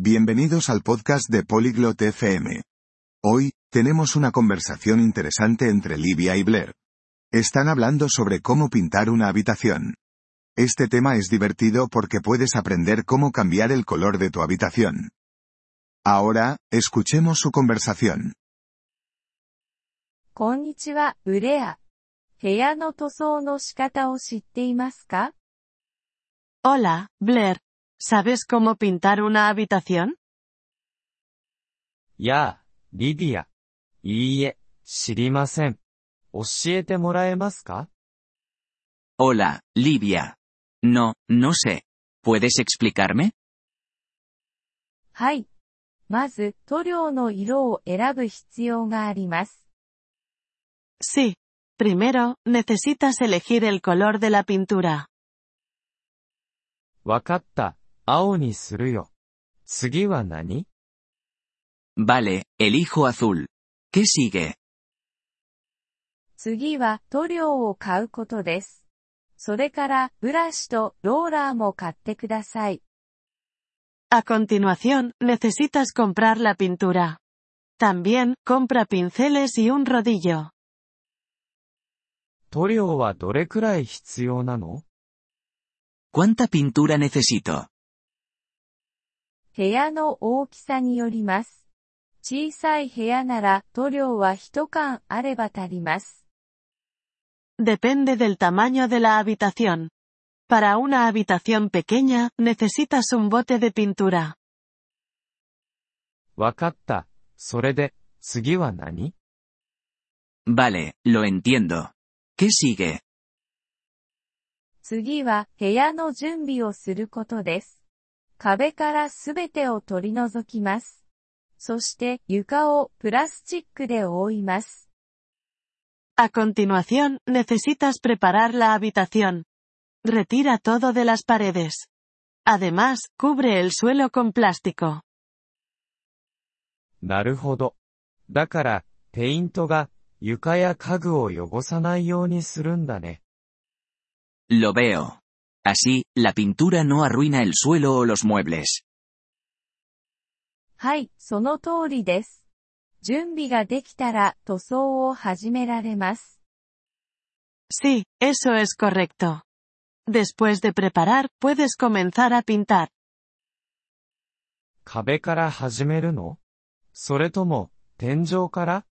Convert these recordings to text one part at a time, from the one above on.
Bienvenidos al podcast de Polyglot FM. Hoy, tenemos una conversación interesante entre Livia y Blair. Están hablando sobre cómo pintar una habitación. Este tema es divertido porque puedes aprender cómo cambiar el color de tu habitación. Ahora, escuchemos su conversación. Hola, Blair. ¿Sabes cómo pintar una habitación? やあ、リディア。いいえ、知りません。教えてもらえますか Hola, Livia. No, no sé. ¿Puedes explicarme? はい。まず、塗料の色を選ぶ必要があります。 Sí. Primero, necesitas elegir el color de la pintura. わかった。 青にするよ。次は何 Vale, elijo azul. ¿Qué sigue? 次は塗料を買うことです。それから、ブラシとローラーも買ってください。 A continuación, necesitas comprar la pintura. También, compra pinceles y un rodillo. 塗料はどれくらい必要なの ¿Cuánta pintura necesito? 部屋の大きさによります。小さい部屋なら塗料は一缶あれば足ります。 Depende del tamaño de la habitación. Para una habitación pequeña, necesitas un bote de pintura. わかった。それで、次は何 Vale, lo entiendo. ¿Qué sigue? 次は部屋の準備をすることです。 壁からすべてを取り除きます。そして床をプラスチックで覆います。A continuación, necesitas preparar la habitación. Retira todo de las paredes. Además, cubre el suelo con plástico. なるほど。だから、ペイントが、床や家具を汚さないようにするんだね。Lo veo. Así, la pintura no arruina el suelo o los muebles. はい、その通りです。準備ができたら塗装を始められます。 Sí, eso es correcto. Después de preparar, puedes comenzar a pintar. 壁から始めるのそれとも、天井から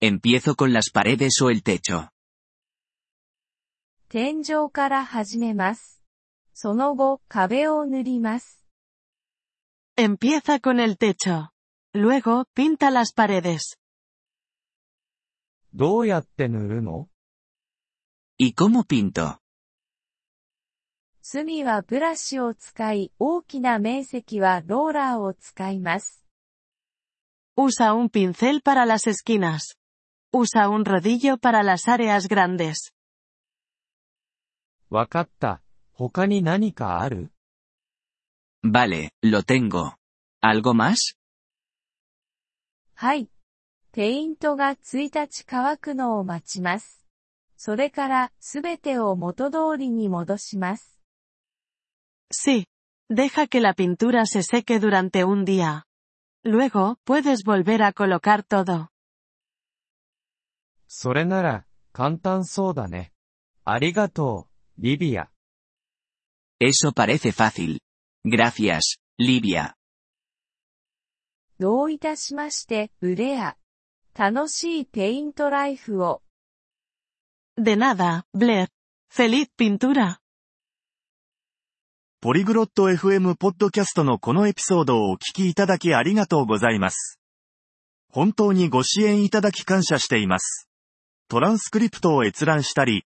¿Empiezo con las paredes o el techo? 天井から始めます。その後、壁を塗ります。Empieza con el techo. Luego, pinta las paredes. どうやって塗るの ¿Y cómo pinto? 隅はブラシを使い、大きな面積はローラーを使います。Usa un pincel para las esquinas. Usa un rodillo para las áreas grandes. わかった。他に何かある Vale, lo tengo. ¿Algo más? はい。ペイントが1日乾くのを待ちます。それから、すべてを元通りに戻します。Sí. Deja que la pintura se seque durante un día. Luego, puedes volver a colocar todo. それなら、簡単そうだね。ありがとう、リビア。Eso parece fácil. Gracias, Livia. どういたしまして、ブレア。楽しいペイントライフを。De nada, Blair. Feliz pintura. ポリグロット FM ポッドキャストのこのエピソードをお聞きいただきありがとうございます。本当にご支援いただき感謝しています。トランスクリプトを閲覧したり、